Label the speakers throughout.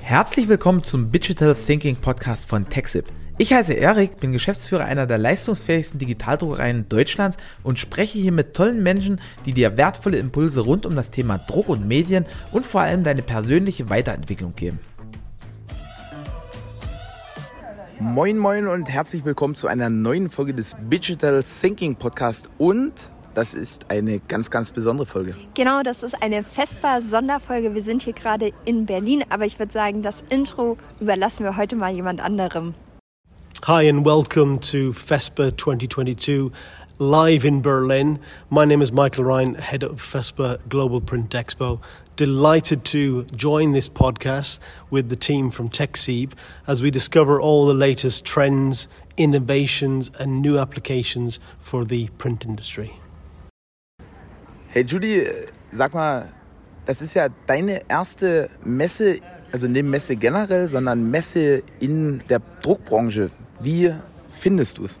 Speaker 1: Herzlich willkommen zum Digital Thinking Podcast von TechSip. Ich heiße Erik, bin Geschäftsführer einer der leistungsfähigsten Digitaldruckereien Deutschlands und spreche hier mit tollen Menschen, die dir wertvolle Impulse rund um das Thema Druck und Medien und vor allem deine persönliche Weiterentwicklung geben. Moin moin und herzlich willkommen zu einer neuen Folge des Digital Thinking Podcast und das ist eine ganz, ganz besondere Folge.
Speaker 2: Genau, das ist eine Vespa-Sonderfolge. Wir sind hier gerade in Berlin, aber ich würde sagen, das Intro überlassen wir heute mal jemand anderem.
Speaker 3: Hi and welcome to FESPA 2022 live in Berlin. My name is Michael Ryan, head of FESPA Global Print Expo. Delighted to join this podcast with the team from TechSeep as we discover all the latest trends, innovations, and new applications for the print industry.
Speaker 1: Hey Judy, sag mal, das ist ja deine erste Messe, also nicht Messe generell, sondern Messe in der Druckbranche. Wie findest du es?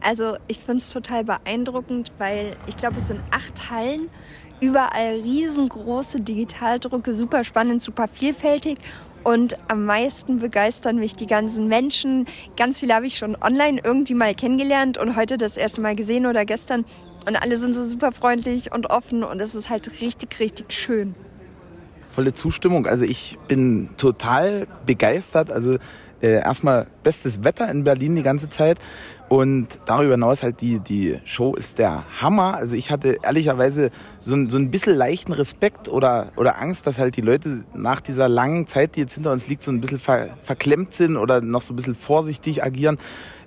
Speaker 2: Also ich finde es total beeindruckend, weil ich glaube, es sind acht Hallen, überall riesengroße Digitaldrucke, super spannend, super vielfältig. Und am meisten begeistern mich die ganzen Menschen. Ganz viele habe ich schon online irgendwie mal kennengelernt und heute das erste Mal gesehen oder gestern. Und alle sind so super freundlich und offen und es ist halt richtig, richtig schön.
Speaker 1: Volle Zustimmung. Also ich bin total begeistert. Also äh, erstmal bestes Wetter in Berlin die ganze Zeit. Und darüber hinaus halt die, die Show ist der Hammer. Also ich hatte ehrlicherweise so, ein, so ein bisschen leichten Respekt oder, oder Angst, dass halt die Leute nach dieser langen Zeit, die jetzt hinter uns liegt, so ein bisschen ver, verklemmt sind oder noch so ein bisschen vorsichtig agieren.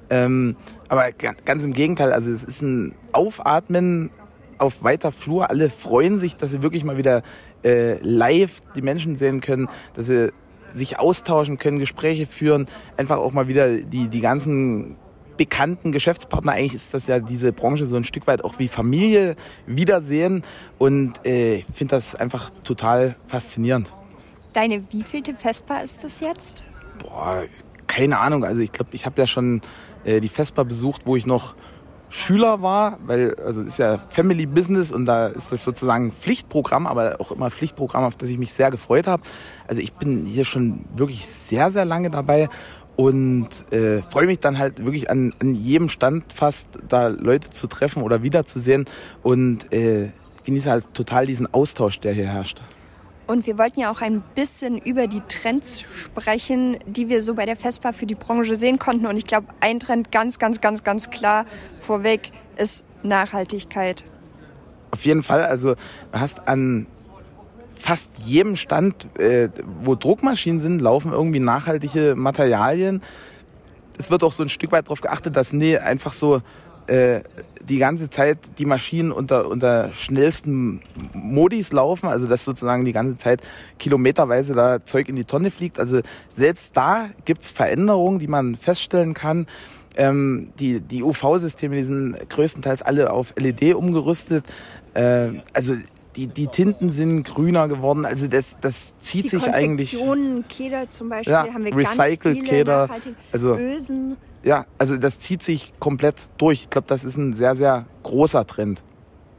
Speaker 1: Ähm, aber ganz im Gegenteil, also es ist ein Aufatmen auf weiter Flur. Alle freuen sich, dass sie wirklich mal wieder äh, live die Menschen sehen können, dass sie sich austauschen können, Gespräche führen, einfach auch mal wieder die, die ganzen bekannten Geschäftspartner. Eigentlich ist das ja diese Branche so ein Stück weit auch wie Familie wiedersehen und äh, ich finde das einfach total faszinierend.
Speaker 2: Deine wievielte Vespa ist das jetzt?
Speaker 1: Boah, keine Ahnung. Also ich glaube, ich habe ja schon äh, die Vespa besucht, wo ich noch Schüler war, weil also ist ja Family Business und da ist das sozusagen Pflichtprogramm, aber auch immer Pflichtprogramm, auf das ich mich sehr gefreut habe. Also ich bin hier schon wirklich sehr, sehr lange dabei und äh, freue mich dann halt wirklich an, an jedem Stand fast da Leute zu treffen oder wiederzusehen und äh, genieße halt total diesen Austausch, der hier herrscht.
Speaker 2: Und wir wollten ja auch ein bisschen über die Trends sprechen, die wir so bei der FESPA für die Branche sehen konnten. Und ich glaube, ein Trend ganz, ganz, ganz, ganz klar vorweg ist Nachhaltigkeit.
Speaker 1: Auf jeden Fall. Also du hast an fast jedem Stand, äh, wo Druckmaschinen sind, laufen irgendwie nachhaltige Materialien. Es wird auch so ein Stück weit darauf geachtet, dass nee, einfach so äh, die ganze Zeit die Maschinen unter, unter schnellsten Modis laufen, also dass sozusagen die ganze Zeit kilometerweise da Zeug in die Tonne fliegt. Also selbst da gibt's Veränderungen, die man feststellen kann. Ähm, die die UV-Systeme, die sind größtenteils alle auf LED umgerüstet. Äh, also die, die Tinten sind grüner geworden. Also das, das zieht
Speaker 2: die
Speaker 1: sich eigentlich.
Speaker 2: Keder zum Beispiel
Speaker 1: ja,
Speaker 2: haben wir
Speaker 1: Recycled
Speaker 2: ganz viele
Speaker 1: Keder. Also
Speaker 2: Ösen.
Speaker 1: Ja, also das zieht sich komplett durch. Ich glaube, das ist ein sehr, sehr großer Trend.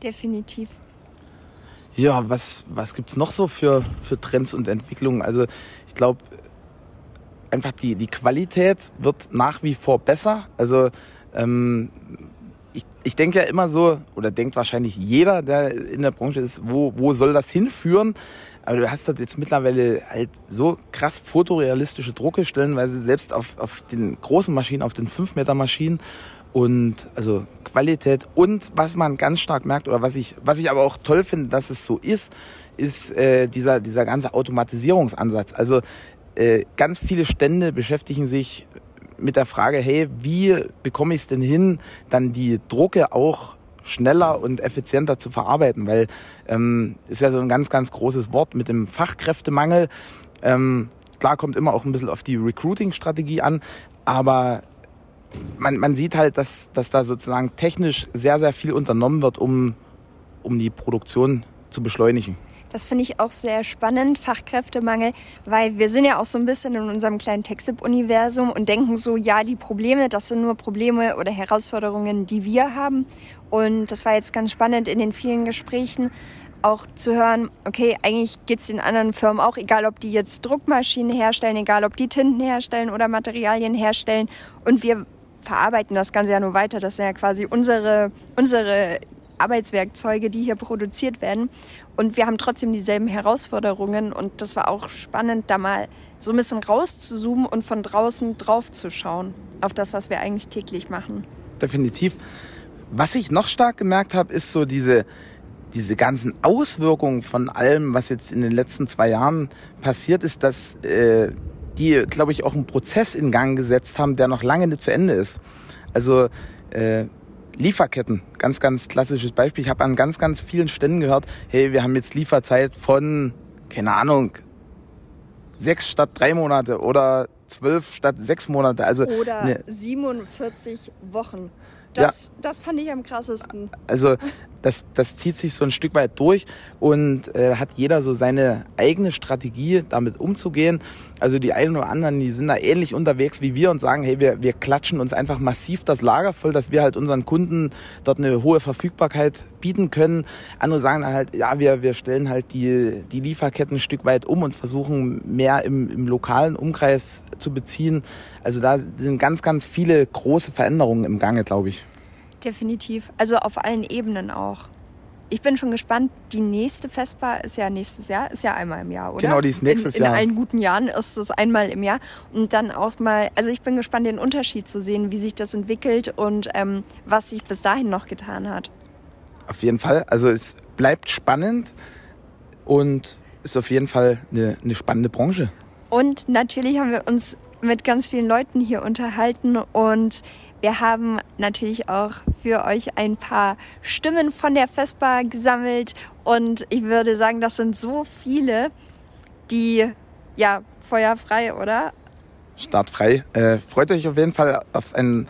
Speaker 2: Definitiv.
Speaker 1: Ja, was, was gibt's noch so für, für Trends und Entwicklungen? Also ich glaube, einfach die, die Qualität wird nach wie vor besser. Also ähm, ich, ich denke ja immer so, oder denkt wahrscheinlich jeder, der in der Branche ist, wo, wo soll das hinführen? Aber du hast dort jetzt mittlerweile halt so krass fotorealistische Drucke, stellenweise selbst auf, auf den großen Maschinen, auf den 5 Meter Maschinen. Und also Qualität und was man ganz stark merkt oder was ich, was ich aber auch toll finde, dass es so ist, ist äh, dieser, dieser ganze Automatisierungsansatz. Also äh, ganz viele Stände beschäftigen sich mit der Frage, hey, wie bekomme ich es denn hin, dann die Drucke auch schneller und effizienter zu verarbeiten, weil ähm, ist ja so ein ganz, ganz großes Wort mit dem Fachkräftemangel. Ähm, klar kommt immer auch ein bisschen auf die Recruiting-Strategie an, aber man, man sieht halt, dass, dass da sozusagen technisch sehr, sehr viel unternommen wird, um, um die Produktion zu beschleunigen.
Speaker 2: Das finde ich auch sehr spannend, Fachkräftemangel, weil wir sind ja auch so ein bisschen in unserem kleinen TechSip-Universum und denken so, ja, die Probleme, das sind nur Probleme oder Herausforderungen, die wir haben. Und das war jetzt ganz spannend in den vielen Gesprächen, auch zu hören, okay, eigentlich geht es den anderen Firmen auch, egal ob die jetzt Druckmaschinen herstellen, egal ob die Tinten herstellen oder Materialien herstellen. Und wir verarbeiten das Ganze ja nur weiter. Das sind ja quasi unsere, unsere Arbeitswerkzeuge, die hier produziert werden. Und wir haben trotzdem dieselben Herausforderungen. Und das war auch spannend, da mal so ein bisschen rauszuzoomen und von draußen drauf zu schauen auf das, was wir eigentlich täglich machen.
Speaker 1: Definitiv. Was ich noch stark gemerkt habe, ist so diese, diese ganzen Auswirkungen von allem, was jetzt in den letzten zwei Jahren passiert ist, dass äh, die, glaube ich, auch einen Prozess in Gang gesetzt haben, der noch lange nicht zu Ende ist. Also äh, Lieferketten, ganz, ganz klassisches Beispiel. Ich habe an ganz, ganz vielen Ständen gehört, hey, wir haben jetzt Lieferzeit von, keine Ahnung, sechs statt drei Monate oder zwölf statt sechs Monate. Also
Speaker 2: oder ne, 47 Wochen. Das, ja. das fand ich am krassesten.
Speaker 1: Also das, das zieht sich so ein Stück weit durch und äh, hat jeder so seine eigene Strategie, damit umzugehen. Also die einen oder anderen, die sind da ähnlich unterwegs wie wir und sagen, hey, wir, wir klatschen uns einfach massiv das Lager voll, dass wir halt unseren Kunden dort eine hohe Verfügbarkeit bieten können. Andere sagen dann halt, ja, wir, wir stellen halt die, die Lieferketten ein Stück weit um und versuchen mehr im, im lokalen Umkreis zu beziehen. Also da sind ganz, ganz viele große Veränderungen im Gange, glaube ich.
Speaker 2: Definitiv. Also auf allen Ebenen auch. Ich bin schon gespannt. Die nächste Vespa ist ja nächstes Jahr, ist ja einmal im Jahr, oder?
Speaker 1: Genau, die ist nächstes
Speaker 2: in, in
Speaker 1: Jahr.
Speaker 2: In allen guten Jahren ist es einmal im Jahr. Und dann auch mal, also ich bin gespannt, den Unterschied zu sehen, wie sich das entwickelt und ähm, was sich bis dahin noch getan hat.
Speaker 1: Auf jeden Fall. Also es bleibt spannend und ist auf jeden Fall eine, eine spannende Branche.
Speaker 2: Und natürlich haben wir uns mit ganz vielen Leuten hier unterhalten und wir haben natürlich auch für euch ein paar Stimmen von der Vespa gesammelt und ich würde sagen, das sind so viele, die ja feuerfrei, oder?
Speaker 1: Startfrei. Äh, freut euch auf jeden Fall auf einen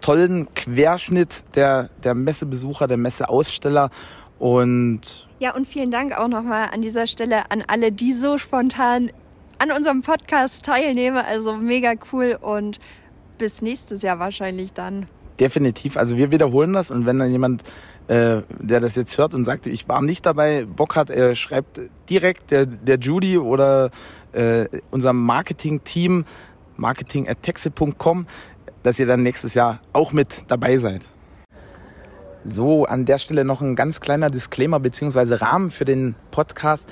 Speaker 1: tollen Querschnitt der, der Messebesucher, der Messeaussteller und
Speaker 2: ja, und vielen Dank auch nochmal an dieser Stelle an alle, die so spontan an unserem Podcast teilnehmen. Also mega cool und bis nächstes Jahr wahrscheinlich dann.
Speaker 1: Definitiv. Also wir wiederholen das und wenn dann jemand, äh, der das jetzt hört und sagt, ich war nicht dabei, Bock hat, er schreibt direkt der, der Judy oder äh, unserem Marketing-Team, marketing.texel.com, dass ihr dann nächstes Jahr auch mit dabei seid. So, an der Stelle noch ein ganz kleiner Disclaimer beziehungsweise Rahmen für den Podcast.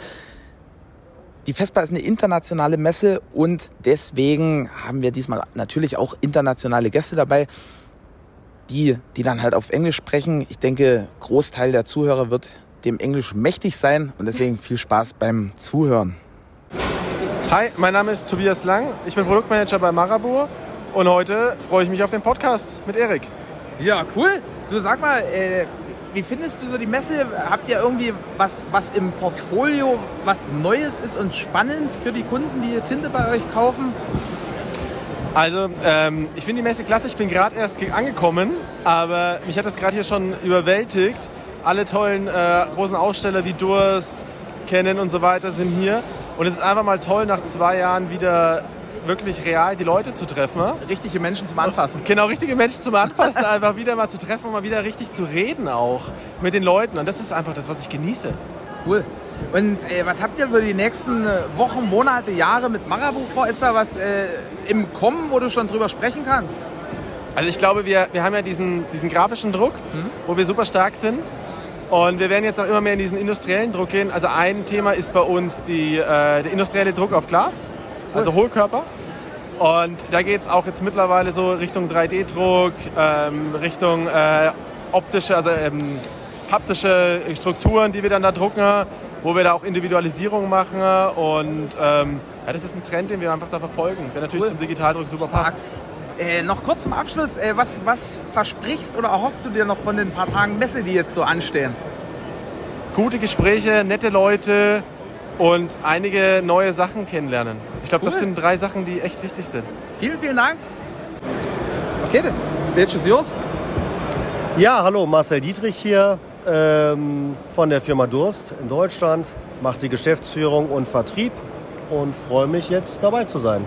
Speaker 1: Die FESPA ist eine internationale Messe und deswegen haben wir diesmal natürlich auch internationale Gäste dabei, die, die dann halt auf Englisch sprechen. Ich denke, Großteil der Zuhörer wird dem Englisch mächtig sein und deswegen viel Spaß beim Zuhören.
Speaker 4: Hi, mein Name ist Tobias Lang. Ich bin Produktmanager bei Marabur und heute freue ich mich auf den Podcast mit Erik.
Speaker 1: Ja, cool. Du sag mal, äh, wie findest du so die Messe? Habt ihr irgendwie was, was im Portfolio, was Neues ist und spannend für die Kunden, die Tinte bei euch kaufen?
Speaker 4: Also, ähm, ich finde die Messe klasse. Ich bin gerade erst angekommen, aber mich hat das gerade hier schon überwältigt. Alle tollen äh, großen Aussteller wie Durst, Canon und so weiter sind hier. Und es ist einfach mal toll, nach zwei Jahren wieder wirklich real die Leute zu treffen.
Speaker 1: Richtige Menschen zum Anfassen.
Speaker 4: Genau, richtige Menschen zum Anfassen, einfach wieder mal zu treffen und mal wieder richtig zu reden auch mit den Leuten. Und das ist einfach das, was ich genieße.
Speaker 1: Cool. Und äh, was habt ihr so die nächsten äh, Wochen, Monate, Jahre mit Marabu vor? Ist da was äh, im Kommen, wo du schon drüber sprechen kannst?
Speaker 4: Also ich glaube, wir, wir haben ja diesen, diesen grafischen Druck, mhm. wo wir super stark sind. Und wir werden jetzt auch immer mehr in diesen industriellen Druck gehen. Also ein Thema ist bei uns die, äh, der industrielle Druck auf Glas, cool. also Hohlkörper. Und da geht es auch jetzt mittlerweile so Richtung 3D-Druck, ähm, Richtung äh, optische, also ähm, haptische Strukturen, die wir dann da drucken, wo wir da auch Individualisierung machen. Und ähm, ja, das ist ein Trend, den wir einfach da verfolgen, der natürlich cool. zum Digitaldruck super passt.
Speaker 1: Äh, noch kurz zum Abschluss, äh, was, was versprichst oder erhoffst du dir noch von den paar Tagen Messe, die jetzt so anstehen?
Speaker 4: Gute Gespräche, nette Leute, und einige neue Sachen kennenlernen. Ich glaube, cool. das sind drei Sachen, die echt wichtig sind.
Speaker 1: Vielen, vielen Dank. Okay, the stage is yours.
Speaker 5: Ja, hallo, Marcel Dietrich hier ähm, von der Firma Durst in Deutschland. Mache die Geschäftsführung und Vertrieb und freue mich jetzt dabei zu sein.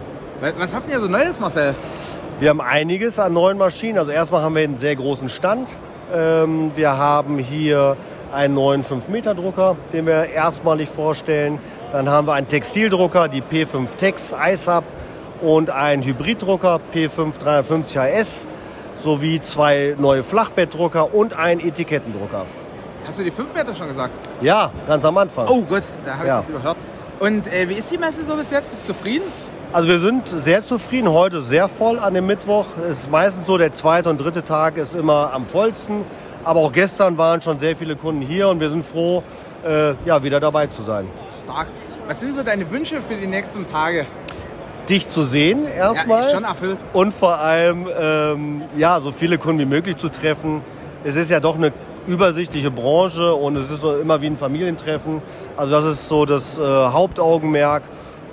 Speaker 1: Was habt ihr so Neues, Marcel?
Speaker 5: Wir haben einiges an neuen Maschinen. Also erstmal haben wir einen sehr großen Stand. Ähm, wir haben hier einen neuen 5-Meter-Drucker, den wir erstmalig vorstellen. Dann haben wir einen Textildrucker, die P5 Tex ISAP und einen Hybriddrucker P5 350 HS sowie zwei neue Flachbettdrucker und einen Etikettendrucker.
Speaker 1: Hast du die 5 Meter schon gesagt?
Speaker 5: Ja, ganz am Anfang.
Speaker 1: Oh gut, da habe ich
Speaker 5: Ja.
Speaker 1: das überhört. Und äh, wie ist die Messe so bis jetzt? Bist du zufrieden?
Speaker 5: Also wir sind sehr zufrieden. Heute sehr voll an dem Mittwoch. Es ist meistens so, der zweite und dritte Tag ist immer am vollsten. Aber auch gestern waren schon sehr viele Kunden hier und wir sind froh, äh, ja, wieder dabei zu sein.
Speaker 1: Stark. Was sind so deine Wünsche für die nächsten Tage?
Speaker 5: Dich zu sehen erstmal.
Speaker 1: Ja, schon erfüllt.
Speaker 5: und vor allem ähm, ja, so viele Kunden wie möglich zu treffen. Es ist ja doch eine übersichtliche Branche und es ist so immer wie ein Familientreffen. Also das ist so das äh, Hauptaugenmerk.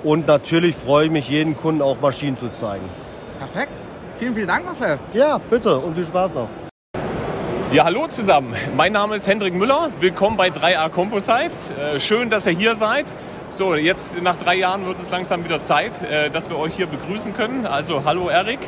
Speaker 5: Und natürlich freue ich mich, jeden Kunden auch Maschinen zu zeigen.
Speaker 1: Perfekt. Vielen, vielen Dank, Marcel.
Speaker 5: Ja, bitte und viel Spaß noch.
Speaker 6: Ja, hallo zusammen. Mein Name ist Hendrik Müller. Willkommen bei 3A Composites. Äh, schön, dass ihr hier seid. So, jetzt nach drei Jahren wird es langsam wieder Zeit, äh, dass wir euch hier begrüßen können. Also, hallo Erik.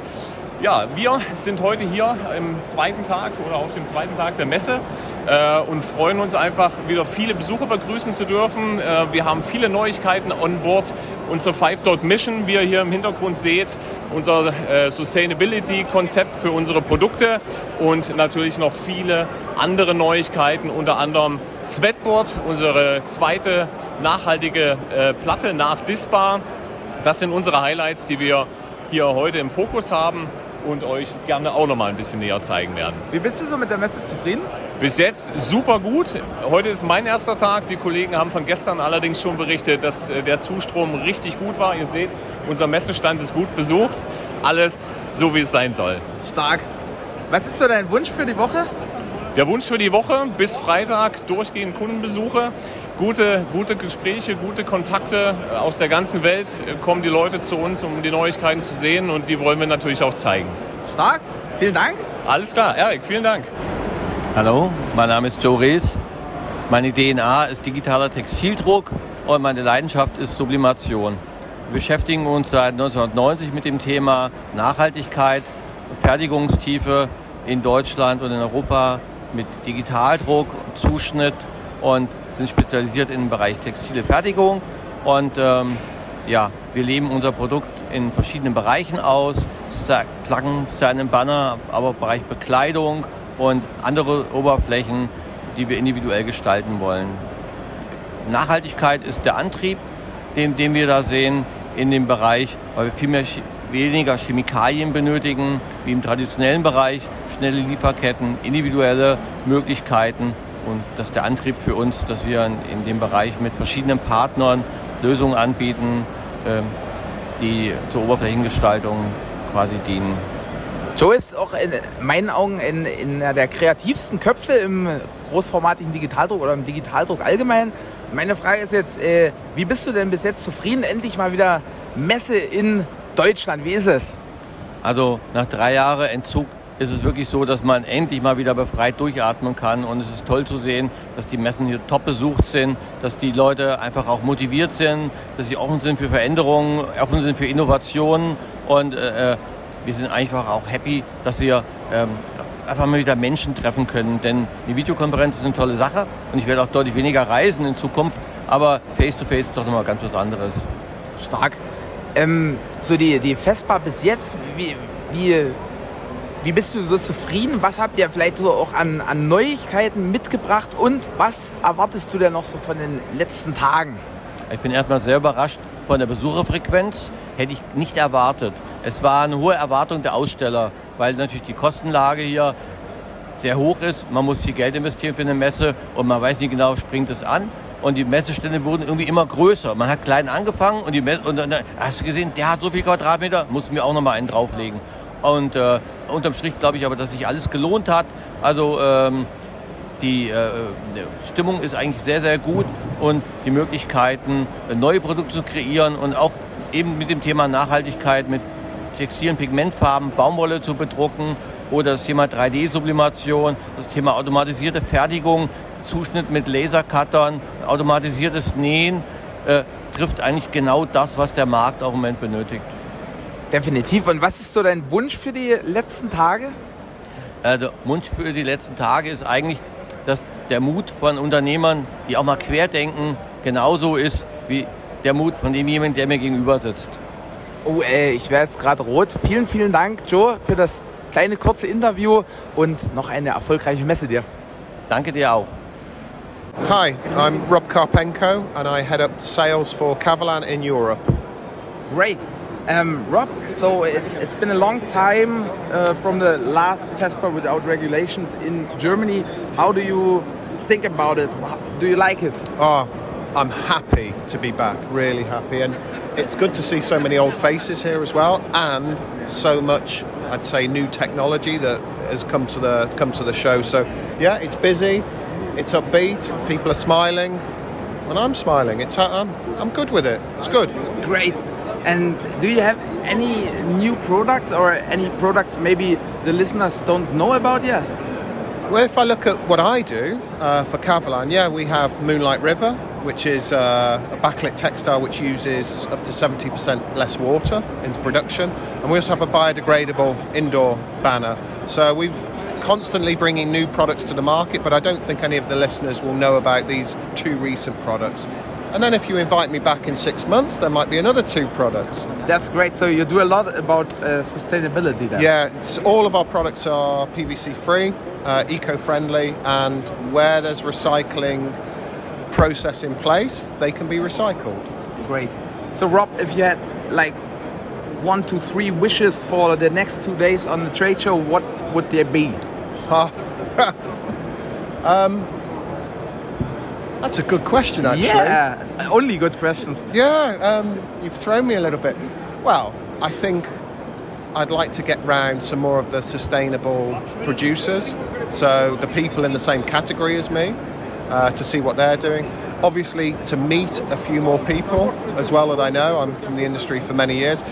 Speaker 6: Ja, wir sind heute hier im zweiten Tag oder auf dem zweiten Tag der Messe äh, und freuen uns einfach, wieder viele Besucher begrüßen zu dürfen. Äh, wir haben viele Neuigkeiten on board. Unser Five Dot Mission, wie ihr hier im Hintergrund seht, unser äh, Sustainability-Konzept für unsere Produkte und natürlich noch viele andere Neuigkeiten, unter anderem Sweatboard, unsere zweite nachhaltige äh, Platte nach Dispa. Das sind unsere Highlights, die wir hier heute im Fokus haben und euch gerne auch noch mal ein bisschen näher zeigen werden.
Speaker 1: Wie bist du so mit der Messe zufrieden?
Speaker 6: Bis jetzt super gut. Heute ist mein erster Tag. Die Kollegen haben von gestern allerdings schon berichtet, dass äh, der Zustrom richtig gut war. Ihr seht, unser Messestand ist gut besucht. Alles so, wie es sein soll.
Speaker 1: Stark. Was ist so dein Wunsch für die Woche?
Speaker 6: Der Wunsch für die Woche bis Freitag durchgehend Kundenbesuche. Gute, gute Gespräche, gute Kontakte aus der ganzen Welt äh, kommen die Leute zu uns, um die Neuigkeiten zu sehen und die wollen wir natürlich auch zeigen.
Speaker 1: Stark. Vielen Dank.
Speaker 6: Alles klar, Erik, vielen Dank.
Speaker 7: Hallo, mein Name ist Joe Rees. Meine DNA ist digitaler Textildruck und meine Leidenschaft ist Sublimation. Wir beschäftigen uns seit 1990 mit dem Thema Nachhaltigkeit, Fertigungstiefe in Deutschland und in Europa mit Digitaldruck, Zuschnitt und sind spezialisiert im Bereich textile Fertigung. Und ähm, ja, wir leben unser Produkt in verschiedenen Bereichen aus, Flaggen, seinen Banner, aber Bereich Bekleidung und andere Oberflächen, die wir individuell gestalten wollen. Nachhaltigkeit ist der Antrieb, den, den wir da sehen in dem Bereich, weil wir viel mehr, weniger Chemikalien benötigen, wie im traditionellen Bereich, schnelle Lieferketten, individuelle Möglichkeiten. Und das ist der Antrieb für uns, dass wir in, dem Bereich mit verschiedenen Partnern Lösungen anbieten, ähm, die zur Oberflächengestaltung quasi dienen.
Speaker 1: Joe ist auch in meinen Augen in, in der kreativsten Köpfe im großformatigen Digitaldruck oder im Digitaldruck allgemein. Meine Frage ist jetzt, äh, wie bist du denn bis jetzt zufrieden? Endlich mal wieder Messe in Deutschland. Wie ist es?
Speaker 7: Also nach drei Jahren Entzug ist es wirklich so, dass man endlich mal wieder befreit durchatmen kann. Und es ist toll zu sehen, dass die Messen hier top besucht sind, dass die Leute einfach auch motiviert sind, dass sie offen sind für Veränderungen, offen sind für Innovationen. Und äh, wir sind einfach auch happy, dass wir ähm, einfach mal wieder Menschen treffen können. Denn die Videokonferenz ist eine tolle Sache und ich werde auch deutlich weniger reisen in Zukunft. Aber Face-to-Face ist doch nochmal ganz was anderes.
Speaker 1: Stark. Ähm, so die, die Vespa bis jetzt, wie, wie, wie bist du so zufrieden? Was habt ihr vielleicht so auch an, an Neuigkeiten mitgebracht und was erwartest du denn noch so von den letzten Tagen?
Speaker 7: Ich bin erstmal sehr überrascht von der Besucherfrequenz. Hätte ich nicht erwartet. Es war eine hohe Erwartung der Aussteller, weil natürlich die Kostenlage hier sehr hoch ist. Man muss viel Geld investieren für eine Messe und man weiß nicht genau, springt es an. Und die Messestände wurden irgendwie immer größer. Man hat klein angefangen und, die Messe, und dann hast du gesehen, der hat so viel Quadratmeter, mussten wir auch noch mal einen drauflegen. Und äh, unterm Strich glaube ich aber, dass sich alles gelohnt hat. Also ähm, die äh, Stimmung ist eigentlich sehr, sehr gut und die Möglichkeiten, äh, neue Produkte zu kreieren und auch eben mit dem Thema Nachhaltigkeit, mit textilen Pigmentfarben, Baumwolle zu bedrucken oder das Thema 3D-Sublimation, das Thema automatisierte Fertigung, Zuschnitt mit Lasercuttern, automatisiertes Nähen, äh, trifft eigentlich genau das, was der Markt auch im Moment benötigt.
Speaker 1: Definitiv. Und was ist so dein Wunsch für die letzten Tage?
Speaker 7: Äh, der Wunsch für die letzten Tage ist eigentlich, dass der Mut von Unternehmern, die auch mal querdenken, genauso ist wie der Mut von demjenigen, der mir gegenüber sitzt.
Speaker 1: Oh, ey, ich werde jetzt gerade rot. Vielen, vielen Dank, Joe, für das kleine kurze Interview und noch eine erfolgreiche Messe dir.
Speaker 7: Danke dir auch.
Speaker 8: Hi, I'm Rob Karpenko and I head up sales for Cavalan in Europe.
Speaker 1: Great. Um, Rob, so it, has been a long time uh, from the last FESPA without regulations in Germany. How do you think about it? Do you like it?
Speaker 8: Oh, I'm happy to be back, really happy. And it's good to see so many old faces here as well, and so much, I'd say, new technology that has come to the come to the show. So, yeah, it's busy, it's upbeat, people are smiling, and I'm smiling. It's I'm, I'm good with it. It's good.
Speaker 1: Great. And do you have any new products or any products maybe the listeners don't know about yet?
Speaker 8: Well, if I look at what I do uh, for Cavalan, yeah, we have Moonlight River, which is uh, a backlit textile which uses up to 70% less water in production. And we also have a biodegradable indoor banner. So we've constantly bringing new products to the market, but I don't think any of the listeners will know about these two recent products. And then if you invite me back in six months, there might be another two products.
Speaker 1: That's great. So you do a lot about uh, sustainability then?
Speaker 8: Yeah, all of our products are PVC free, uh, eco friendly, and where there's recycling process in place, they can be recycled.
Speaker 1: Great. So, Rob, if you had like one, two, three wishes for the next two days on the trade show, what would they be?
Speaker 8: um, that's a good question, actually.
Speaker 1: Yeah, only good questions.
Speaker 8: Yeah, um, you've thrown me a little bit. Well, I think I'd like to get round some more of the sustainable producers, so the people in the same category as me, uh, to see what they're doing. Obviously, to meet a few more people as well that I know. I'm from the industry for many years.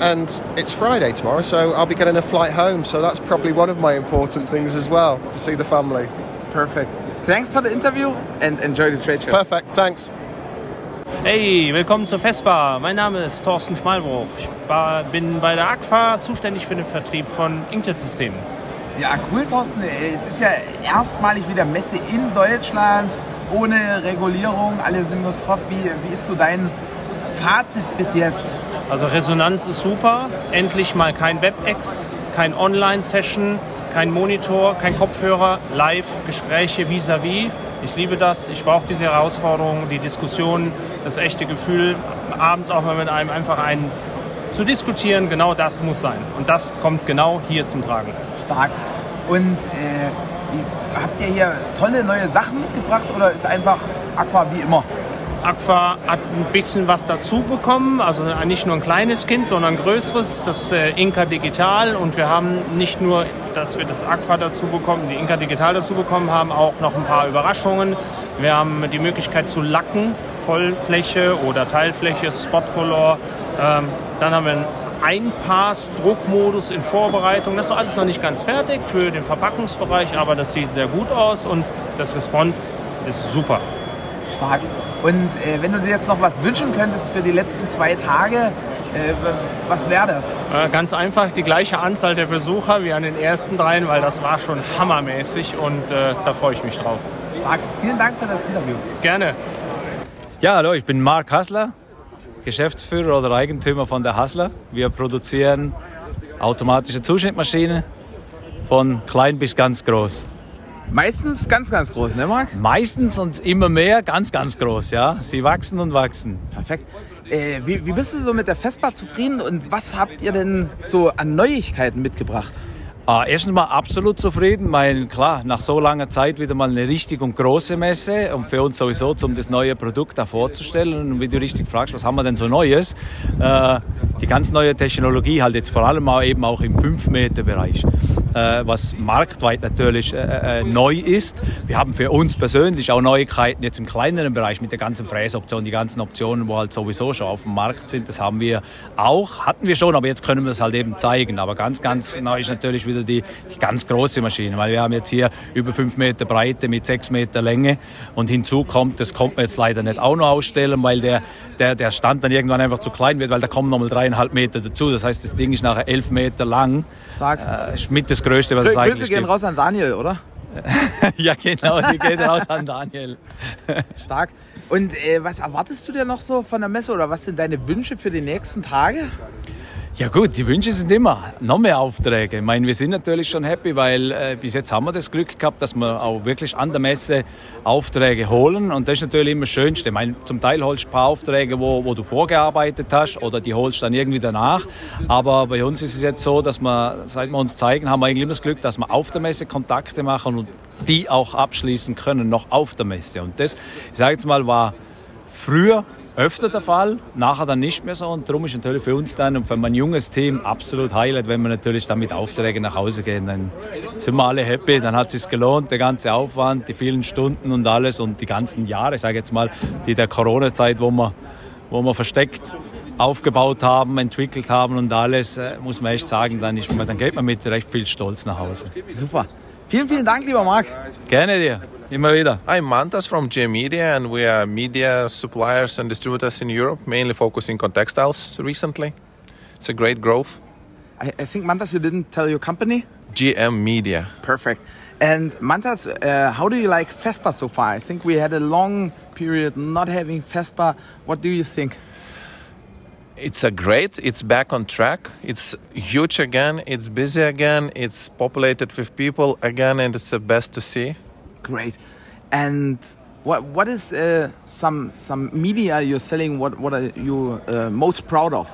Speaker 8: And it's Friday tomorrow, so I'll be getting a flight home. So that's probably one of my important things as well, to see the family.
Speaker 1: Perfect. Thanks for the interview and enjoy the trade show.
Speaker 8: Perfect, thanks.
Speaker 9: Hey, willkommen zur FESPA. Mein Name ist Thorsten Schmalbruch. Ich war, bin bei der AGFA zuständig für den Vertrieb von Inkjet-Systemen.
Speaker 1: Ja, cool, Thorsten. Es ist ja erstmalig wieder Messe in Deutschland, ohne Regulierung. Alle sind nur drauf. Wie, wie ist so dein Fazit bis jetzt?
Speaker 9: Also Resonanz ist super. Endlich mal kein WebEx, kein Online-Session, kein Monitor, kein Kopfhörer, live, Gespräche vis-à-vis. -vis. Ich liebe das. Ich brauche diese Herausforderung, die Diskussion, das echte Gefühl, abends auch mal mit einem einfach einen zu diskutieren. Genau das muss sein. Und das kommt genau hier zum Tragen.
Speaker 1: Stark. Und äh, habt ihr hier tolle neue Sachen mitgebracht oder ist einfach Aqua wie immer?
Speaker 9: Aqua hat ein bisschen was dazu bekommen, also nicht nur ein kleines Kind, sondern ein größeres, das äh, Inka Digital. Und wir haben nicht nur, dass wir das Aqua dazu bekommen, die Inka Digital dazu bekommen haben, auch noch ein paar Überraschungen. Wir haben die Möglichkeit zu lacken, Vollfläche oder Teilfläche, Spotcolor. Ähm, dann haben wir einen Einpass-Druckmodus in Vorbereitung. Das ist alles noch nicht ganz fertig für den Verpackungsbereich, aber das sieht sehr gut aus und das Response ist super.
Speaker 1: Stark. Und äh, wenn du dir jetzt noch was wünschen könntest für die letzten zwei Tage, äh, was wäre das?
Speaker 9: Äh, ganz einfach die gleiche Anzahl der Besucher wie an den ersten dreien, weil das war schon hammermäßig und äh, da freue ich mich drauf.
Speaker 1: Stark. Vielen Dank für das Interview.
Speaker 9: Gerne.
Speaker 10: Ja, hallo, ich bin Marc Hassler, Geschäftsführer oder Eigentümer von der Hassler. Wir produzieren automatische Zuschnittmaschinen von klein bis ganz groß.
Speaker 1: Meistens ganz, ganz groß, ne Marc?
Speaker 10: Meistens und immer mehr ganz, ganz groß, ja. Sie wachsen und wachsen.
Speaker 1: Perfekt. Äh, wie, wie bist du so mit der Festbar zufrieden und was habt ihr denn so an Neuigkeiten mitgebracht?
Speaker 10: Ah, erstens mal absolut zufrieden, weil klar, nach so langer Zeit wieder mal eine richtig und große Messe und für uns sowieso, um das neue Produkt da vorzustellen. Und wie du richtig fragst, was haben wir denn so Neues? Äh, die ganz neue Technologie halt jetzt vor allem auch eben auch im 5-Meter-Bereich, äh, was marktweit natürlich äh, äh, neu ist. Wir haben für uns persönlich auch Neuigkeiten jetzt im kleineren Bereich mit der ganzen Fräsoption, die ganzen Optionen, wo halt sowieso schon auf dem Markt sind. Das haben wir auch, hatten wir schon, aber jetzt können wir es halt eben zeigen. Aber ganz, ganz neu ist natürlich wieder die, die ganz große Maschine, weil wir haben jetzt hier über 5 Meter Breite mit 6 Meter Länge und hinzu kommt, das kommt man jetzt leider nicht auch noch ausstellen, weil der, der, der Stand dann irgendwann einfach zu klein wird, weil da kommen nochmal dreieinhalb Meter dazu. Das heißt, das Ding ist nachher elf Meter lang.
Speaker 1: Stark.
Speaker 10: Äh, mit das Größte, was es eigentlich
Speaker 1: Grüße gehen
Speaker 10: gibt.
Speaker 1: raus an Daniel, oder?
Speaker 10: ja, genau, die geht raus an Daniel.
Speaker 1: Stark. Und äh, was erwartest du dir noch so von der Messe oder was sind deine Wünsche für die nächsten Tage?
Speaker 10: Ja gut, die Wünsche sind immer noch mehr Aufträge. Ich meine, wir sind natürlich schon happy, weil äh, bis jetzt haben wir das Glück gehabt, dass wir auch wirklich an der Messe Aufträge holen und das ist natürlich immer das Schönste. Ich meine, zum Teil holst du ein paar Aufträge, wo, wo du vorgearbeitet hast oder die holst du dann irgendwie danach. Aber bei uns ist es jetzt so, dass wir, seit wir uns zeigen, haben wir eigentlich immer das Glück, dass wir auf der Messe Kontakte machen und die auch abschließen können, noch auf der Messe. Und das, ich sage jetzt mal, war früher öfter der Fall, nachher dann nicht mehr so. Und darum ist natürlich für uns dann und für mein junges Team absolut Highlight, wenn wir natürlich dann mit Aufträgen nach Hause gehen. Dann sind wir alle happy, dann hat es sich gelohnt, der ganze Aufwand, die vielen Stunden und alles und die ganzen Jahre, ich sage jetzt mal, die der Corona-Zeit, wo wir, wo wir versteckt aufgebaut haben, entwickelt haben und alles, äh, muss man echt sagen, dann, ist man, dann geht man mit recht viel Stolz nach Hause.
Speaker 1: Super. Vielen, vielen Dank, lieber Marc.
Speaker 10: Gerne dir. Immer wieder.
Speaker 11: I'm Mantas from J Media, and we are media suppliers and distributors in Europe, mainly focusing on textiles recently. It's a great growth.
Speaker 1: I, I think, Mantas, you didn't tell your company?
Speaker 11: GM Media.
Speaker 1: Perfect. And Mantas, uh, how do you like FESPA so far? I think we had a long period not having FESPA. What do you think?
Speaker 11: It's a great. It's back on track. It's huge again. It's busy again. It's populated with people again, and it's the best to see.
Speaker 1: Great. And what what is uh, some some media you're selling? What what are you uh, most proud of?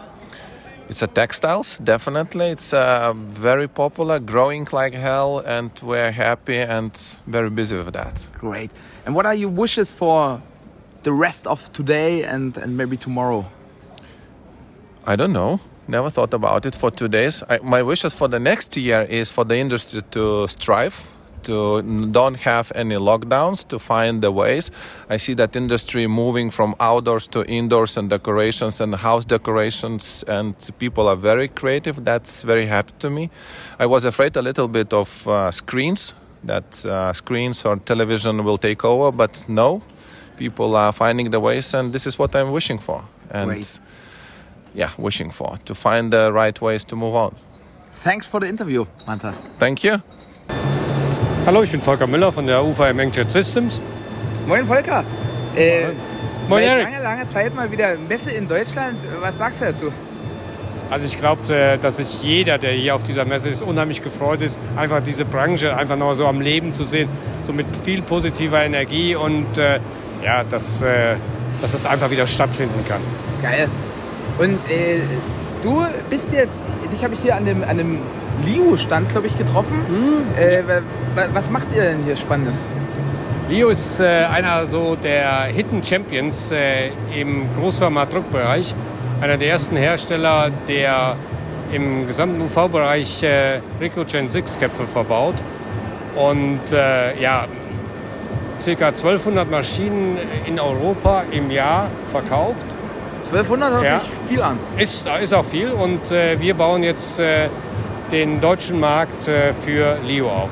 Speaker 11: It's a textiles, definitely. It's uh, very popular, growing like hell, and we're happy and very busy with that.
Speaker 1: Great. And what are your wishes for the rest of today and, and maybe tomorrow?
Speaker 11: I don't know. Never thought about it for two days. I, my wishes for the next year is for the industry to strive to don't have any lockdowns to find the ways. I see that industry moving from outdoors to indoors and decorations and house decorations and people are very creative. That's very happy to me. I was afraid a little bit of uh, screens that uh, screens or television will take over but no. People are finding the ways and this is what i'm wishing for. And
Speaker 1: Great.
Speaker 11: yeah wishing for to find the right ways to move on.
Speaker 1: Thanks for the interview, Mantas.
Speaker 11: thank you
Speaker 12: Hallo, ich bin Volker Müller von der UVM Engjet Systems.
Speaker 1: Moin Volker. Äh,
Speaker 12: Moin, Erik.
Speaker 1: langer, langer Zeit mal wieder Messe in Deutschland. Was sagst du dazu?
Speaker 12: Also ich glaube, dass sich jeder, der hier auf dieser Messe ist, unheimlich gefreut ist, einfach diese Branche einfach noch so am Leben zu sehen, so mit viel positiver Energie und äh, ja, dass, äh, dass das einfach wieder stattfinden kann.
Speaker 1: Geil. Und äh, du bist jetzt, dich habe ich hier an dem, an dem Liu-Stand, glaube ich, getroffen. Äh, wa- wa- was macht ihr denn hier Spannendes?
Speaker 12: Leo ist äh, einer so der Hidden Champions äh, im Großformat-Druckbereich. Einer der ersten Hersteller, der im gesamten UV-Bereich äh, Ricoh Gen 6 Köpfe verbaut. Und äh, ja, ca. 1200 Maschinen in Europa im Jahr verkauft.
Speaker 1: 1200 hört
Speaker 12: Ja.
Speaker 1: sich viel an.
Speaker 12: Ist, ist auch viel und äh, wir bauen jetzt äh, den deutschen Markt äh, für Leo auf.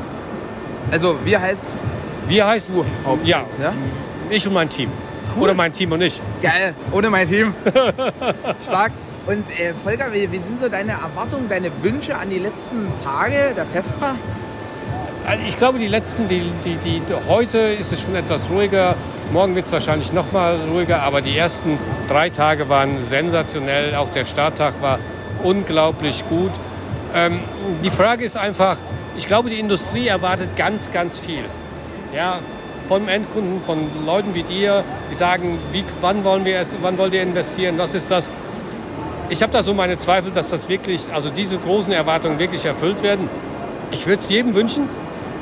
Speaker 1: Also, wie heißt
Speaker 12: Wir heißen ja,
Speaker 1: ja?
Speaker 12: ich und mein Team. Oder mein Team und ich.
Speaker 1: Geil, ohne mein Team. Stark. Und äh, Volker, wie, wie sind so deine Erwartungen, deine Wünsche an die letzten Tage der Vespa?
Speaker 12: Also ich glaube, die letzten, die, die, die, heute ist es schon etwas ruhiger. Morgen wird es wahrscheinlich noch mal ruhiger, aber die ersten drei Tage waren sensationell. Auch der Starttag war unglaublich gut. Ähm, die Frage ist einfach, ich glaube, die Industrie erwartet ganz, ganz viel. Ja, vom Endkunden, von Leuten wie dir, die sagen, wie, wann, wollen wir es, wann wollt ihr investieren, was ist das? Ich habe da so meine Zweifel, dass das wirklich, also diese großen Erwartungen wirklich erfüllt werden. Ich würde es jedem wünschen,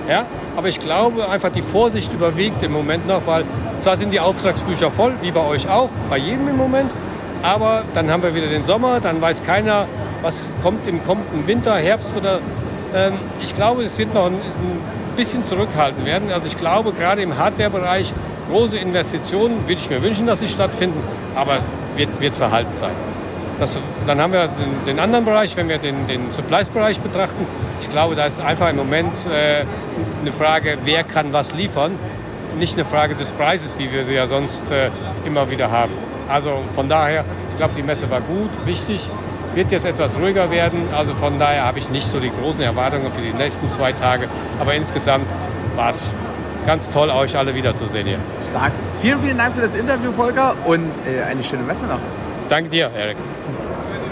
Speaker 12: ja, aber ich glaube einfach, die Vorsicht überwiegt im Moment noch, weil zwar sind die Auftragsbücher voll, wie bei euch auch, bei jedem im Moment, aber dann haben wir wieder den Sommer, dann weiß keiner, was kommt im kommenden Winter, Herbst oder. Ähm, ich glaube, es wird noch ein, ein bisschen zurückhalten werden. Also ich glaube, gerade im Hardware-Bereich große Investitionen würde ich mir wünschen, dass sie stattfinden, aber wird, wird verhalten sein. Das, dann haben wir den, den anderen Bereich, wenn wir den, den Supplies-Bereich betrachten. Ich glaube, da ist einfach im Moment äh, eine Frage, wer kann was liefern, nicht eine Frage des Preises, wie wir sie ja sonst äh, immer wieder haben. Also von daher, ich glaube, die Messe war gut, wichtig, wird jetzt etwas ruhiger werden. Also von daher habe ich nicht so die großen Erwartungen für die nächsten zwei Tage. Aber insgesamt war es ganz toll, euch alle wiederzusehen hier.
Speaker 1: Stark. Vielen, vielen Dank für das Interview, Volker, und äh, eine schöne Messe noch.
Speaker 12: Danke dir, Erik.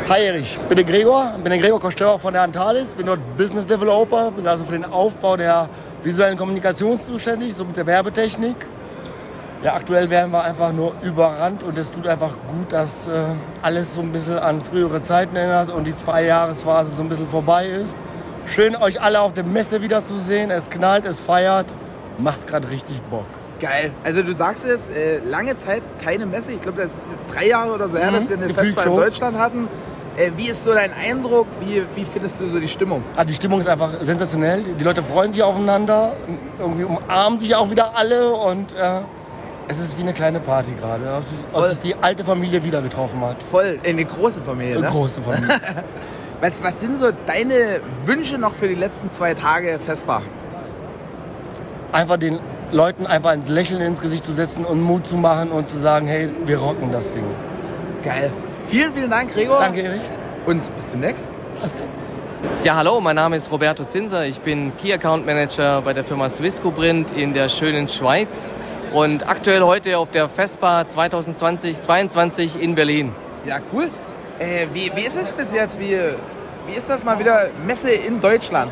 Speaker 13: Hi Erich, ich bin der Gregor, bin der Gregor Kosteur von der Antalis, bin dort Business Developer, bin also für den Aufbau der visuellen Kommunikation zuständig, so mit der Werbetechnik. Ja, aktuell werden wir einfach nur überrannt und es tut einfach gut, dass äh, alles so ein bisschen an frühere Zeiten erinnert und die Zwei-Jahres-Phase so ein bisschen vorbei ist. Schön, euch alle auf der Messe wiederzusehen. Es knallt, es feiert, macht gerade richtig Bock.
Speaker 1: Geil. Also du sagst es, äh, lange Zeit keine Messe. Ich glaube, das ist jetzt drei Jahre oder so her,
Speaker 13: Mhm,
Speaker 1: dass wir eine Festbar in. Deutschland hatten. Äh, wie ist so dein Eindruck? Wie, wie findest du so die Stimmung?
Speaker 13: Ah, die Stimmung ist einfach sensationell. Die Leute freuen sich aufeinander, irgendwie umarmen sich auch wieder alle und äh, es ist wie eine kleine Party gerade. Als sich- die alte Familie wieder getroffen hat.
Speaker 1: Voll, eine große Familie,
Speaker 13: Eine
Speaker 1: ne?
Speaker 13: große Familie.
Speaker 1: was, was sind so deine Wünsche noch für die letzten zwei Tage Festbar?
Speaker 13: einfach den Leuten einfach ein Lächeln ins Gesicht zu setzen und Mut zu machen und zu sagen, hey, wir rocken das Ding.
Speaker 1: Geil. Vielen, vielen Dank, Gregor.
Speaker 13: Danke, Erich.
Speaker 1: Und bis demnächst.
Speaker 14: Ja, hallo, mein Name ist Roberto Zinser. Ich bin Key Account Manager bei der Firma Swissco Print in der schönen Schweiz und aktuell heute auf der Festbar 2020-22 in Berlin.
Speaker 1: Ja, cool. Äh, wie, wie ist es bis jetzt? Wie, wie ist das mal wieder Messe in Deutschland?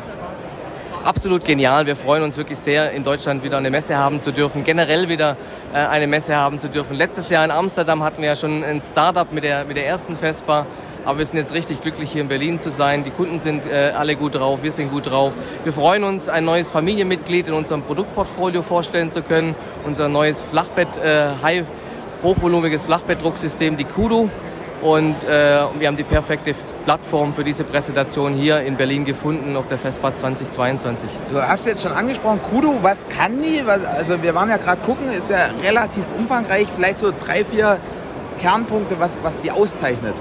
Speaker 14: Absolut genial. Wir freuen uns wirklich sehr, in Deutschland wieder eine Messe haben zu dürfen, generell wieder äh, eine Messe haben zu dürfen. Letztes Jahr in Amsterdam hatten wir ja schon ein Startup mit der, mit der ersten Festbar. Aber wir sind jetzt richtig glücklich, hier in Berlin zu sein. Die Kunden sind äh, alle gut drauf, wir sind gut drauf. Wir freuen uns, ein neues Familienmitglied in unserem Produktportfolio vorstellen zu können. Unser neues Flachbett, äh, high, hochvolumiges Flachbettdrucksystem, die Kudu. Und äh, wir haben die perfekte Plattform für diese Präsentation hier in Berlin gefunden auf der Festbar 2022.
Speaker 1: Du hast jetzt schon angesprochen, Kudu, was kann die? Also wir waren ja gerade gucken, ist ja relativ umfangreich. Vielleicht so drei, vier Kernpunkte, was, was die auszeichnet.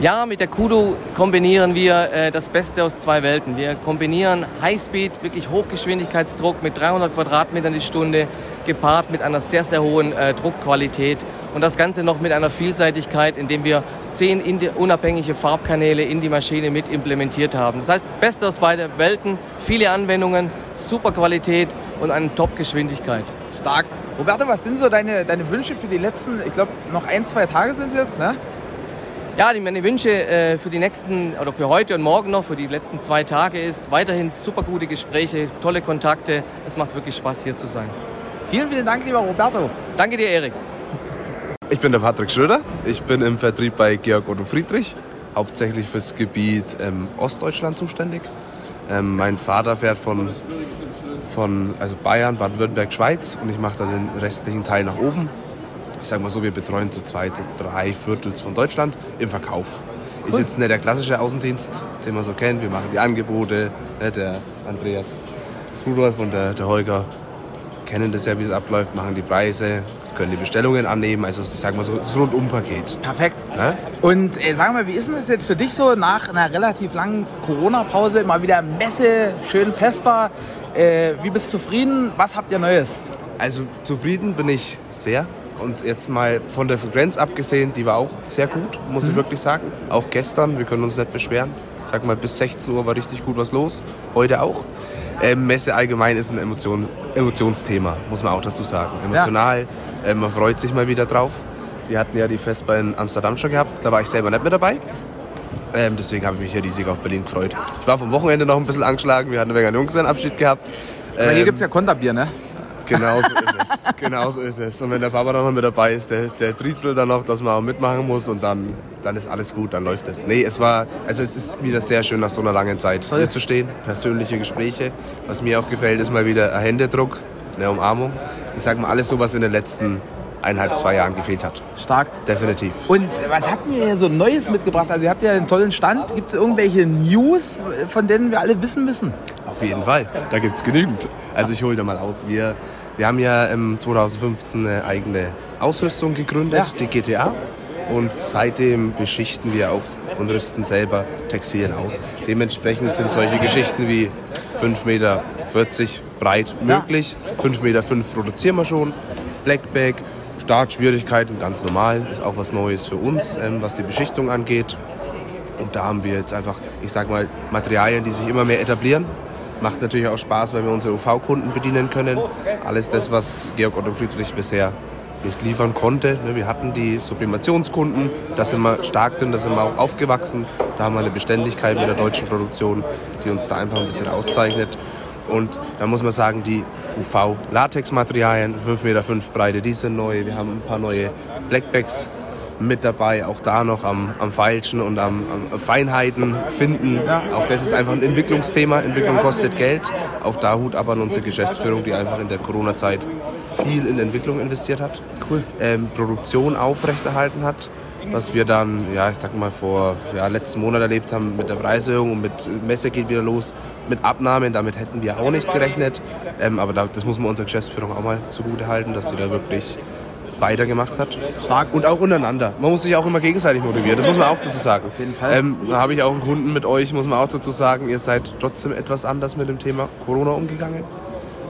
Speaker 14: Ja, mit der Kudu kombinieren wir äh, das Beste aus zwei Welten. Wir kombinieren Highspeed, wirklich Hochgeschwindigkeitsdruck mit 300 Quadratmetern die Stunde, gepaart mit einer sehr, sehr hohen äh, Druckqualität. Und das Ganze noch mit einer Vielseitigkeit, indem wir zehn unabhängige Farbkanäle in die Maschine mit implementiert haben. Das heißt, Beste aus beiden Welten, viele Anwendungen, super Qualität und eine Top-Geschwindigkeit.
Speaker 1: Stark. Roberto, was sind so deine, deine Wünsche für die letzten, ich glaube, noch ein, zwei Tage sind es jetzt, ne?
Speaker 14: Ja, die- meine Wünsche äh, für die nächsten oder für heute und morgen noch, für die letzten zwei Tage ist weiterhin super gute Gespräche, tolle Kontakte. Es macht wirklich Spaß hier zu sein.
Speaker 1: Vielen, vielen Dank, lieber Roberto.
Speaker 14: Danke dir, Erik.
Speaker 15: Ich bin der Patrick Schröder. Ich bin im Vertrieb bei Georg Otto Friedrich, hauptsächlich fürs Gebiet ähm, Ostdeutschland zuständig. Ähm, mein Vater fährt von, von also Bayern, Baden-Württemberg, Schweiz und ich mache dann den restlichen Teil nach oben. Ich sage mal so, wir betreuen zu zwei, zu drei Viertels von Deutschland im Verkauf. Ist
Speaker 1: Cool.
Speaker 15: jetzt nicht der klassische Außendienst, den man so kennt. Wir machen die Angebote. Ne, der Andreas Rudolf und der, der Holger kennen das ja, wie es abläuft, machen die Preise, können die Bestellungen annehmen. Also ich sag mal so, das Rundum-Paket.
Speaker 1: Perfekt.
Speaker 15: Ne?
Speaker 1: Und äh, sag mal, wie ist denn das jetzt für dich so nach einer relativ langen Corona-Pause? Mal wieder Messe, schön festbar. Äh, wie bist du zufrieden? Was habt ihr Neues?
Speaker 15: Also zufrieden bin ich sehr. Und jetzt mal von der Frequenz abgesehen, die war auch sehr gut, muss ich
Speaker 1: Mhm.
Speaker 15: wirklich sagen. Auch gestern, wir können uns nicht beschweren. Ich sag mal, bis 16 Uhr war richtig gut was los. Heute auch. Ähm, Messe allgemein ist ein Emotion, Emotionsthema, muss man auch dazu sagen. Emotional, ähm, man freut sich mal wieder drauf. Wir hatten ja die Festbar in Amsterdam schon gehabt, da war ich selber nicht mehr dabei. Ähm, deswegen habe ich mich hier riesig auf Berlin gefreut. Ich war vom Wochenende noch ein bisschen angeschlagen, wir hatten ein wenig einen Junggesellenabschied gehabt.
Speaker 1: Aber hier
Speaker 15: Ähm,
Speaker 1: gibt es ja Konterbier, ne?
Speaker 15: Genau so ist es. Genau so ist es. Und wenn der Papa dann noch mit dabei ist, der, der triezelt dann noch, dass man auch mitmachen muss und dann, dann ist alles gut, dann läuft es. Nee, es war, also es ist wieder sehr schön nach so einer langen Zeit hier zu stehen, persönliche Gespräche. Was mir auch gefällt, ist mal wieder ein Händedruck, eine Umarmung. Ich sag mal alles so, was in den letzten eineinhalb, zwei Jahren gefehlt hat.
Speaker 1: Stark.
Speaker 15: Definitiv.
Speaker 1: Und was habt ihr hier so Neues mitgebracht? Also ihr habt ja einen tollen Stand. Gibt es irgendwelche News, von denen wir alle wissen müssen?
Speaker 15: Auf jeden Fall, da gibt es genügend. Also ich hole da mal aus. Wir, wir haben ja im 2015 eine eigene Ausrüstung gegründet, die GTA. Und seitdem beschichten wir auch und rüsten selber Textilien aus. Dementsprechend sind solche Geschichten wie 5,40 Meter breit möglich. 5,5 Meter produzieren wir schon. Blackback, Startschwierigkeiten, ganz normal. Ist auch was Neues für uns, ähm, was die Beschichtung angeht. Und da haben wir jetzt einfach, ich sag mal, Materialien, die sich immer mehr etablieren. Macht natürlich auch Spaß, weil wir unsere UV-Kunden bedienen können. Alles das, was Georg Otto Friedrich bisher nicht liefern konnte. Ne, Wir hatten die Sublimationskunden, da sind wir stark drin, da sind wir auch aufgewachsen. Da haben wir eine Beständigkeit mit der deutschen Produktion, die uns da einfach ein bisschen auszeichnet. Und da muss man sagen, die UV-Latex-Materialien, 5,5 Meter Breite, die sind neu. Wir haben ein paar neue Blackbacks mit dabei, auch da noch am, am Feilschen und am, am Feinheiten finden. Auch das ist einfach ein Entwicklungsthema. Entwicklung kostet Geld. Auch da Hut ab an unsere Geschäftsführung, die einfach in der Corona-Zeit viel in Entwicklung investiert hat.
Speaker 1: Cool.
Speaker 15: Ähm, Produktion aufrechterhalten hat. Was wir dann, ja, ich sag mal, vor ja, letzten Monat erlebt haben mit der Preiserhöhung und mit Messe geht wieder los, mit Abnahmen, damit hätten wir auch nicht gerechnet. Ähm, aber da, das muss man unserer Geschäftsführung auch mal zugute halten, dass die da wirklich weitergemacht hat.
Speaker 1: Stark.
Speaker 15: Und auch untereinander. Man muss sich auch immer gegenseitig motivieren, das muss man auch dazu sagen. Auf
Speaker 1: jeden Fall.
Speaker 15: Ähm, da habe ich auch einen Kunden mit euch, muss man auch dazu sagen, ihr seid trotzdem etwas anders mit dem Thema Corona umgegangen.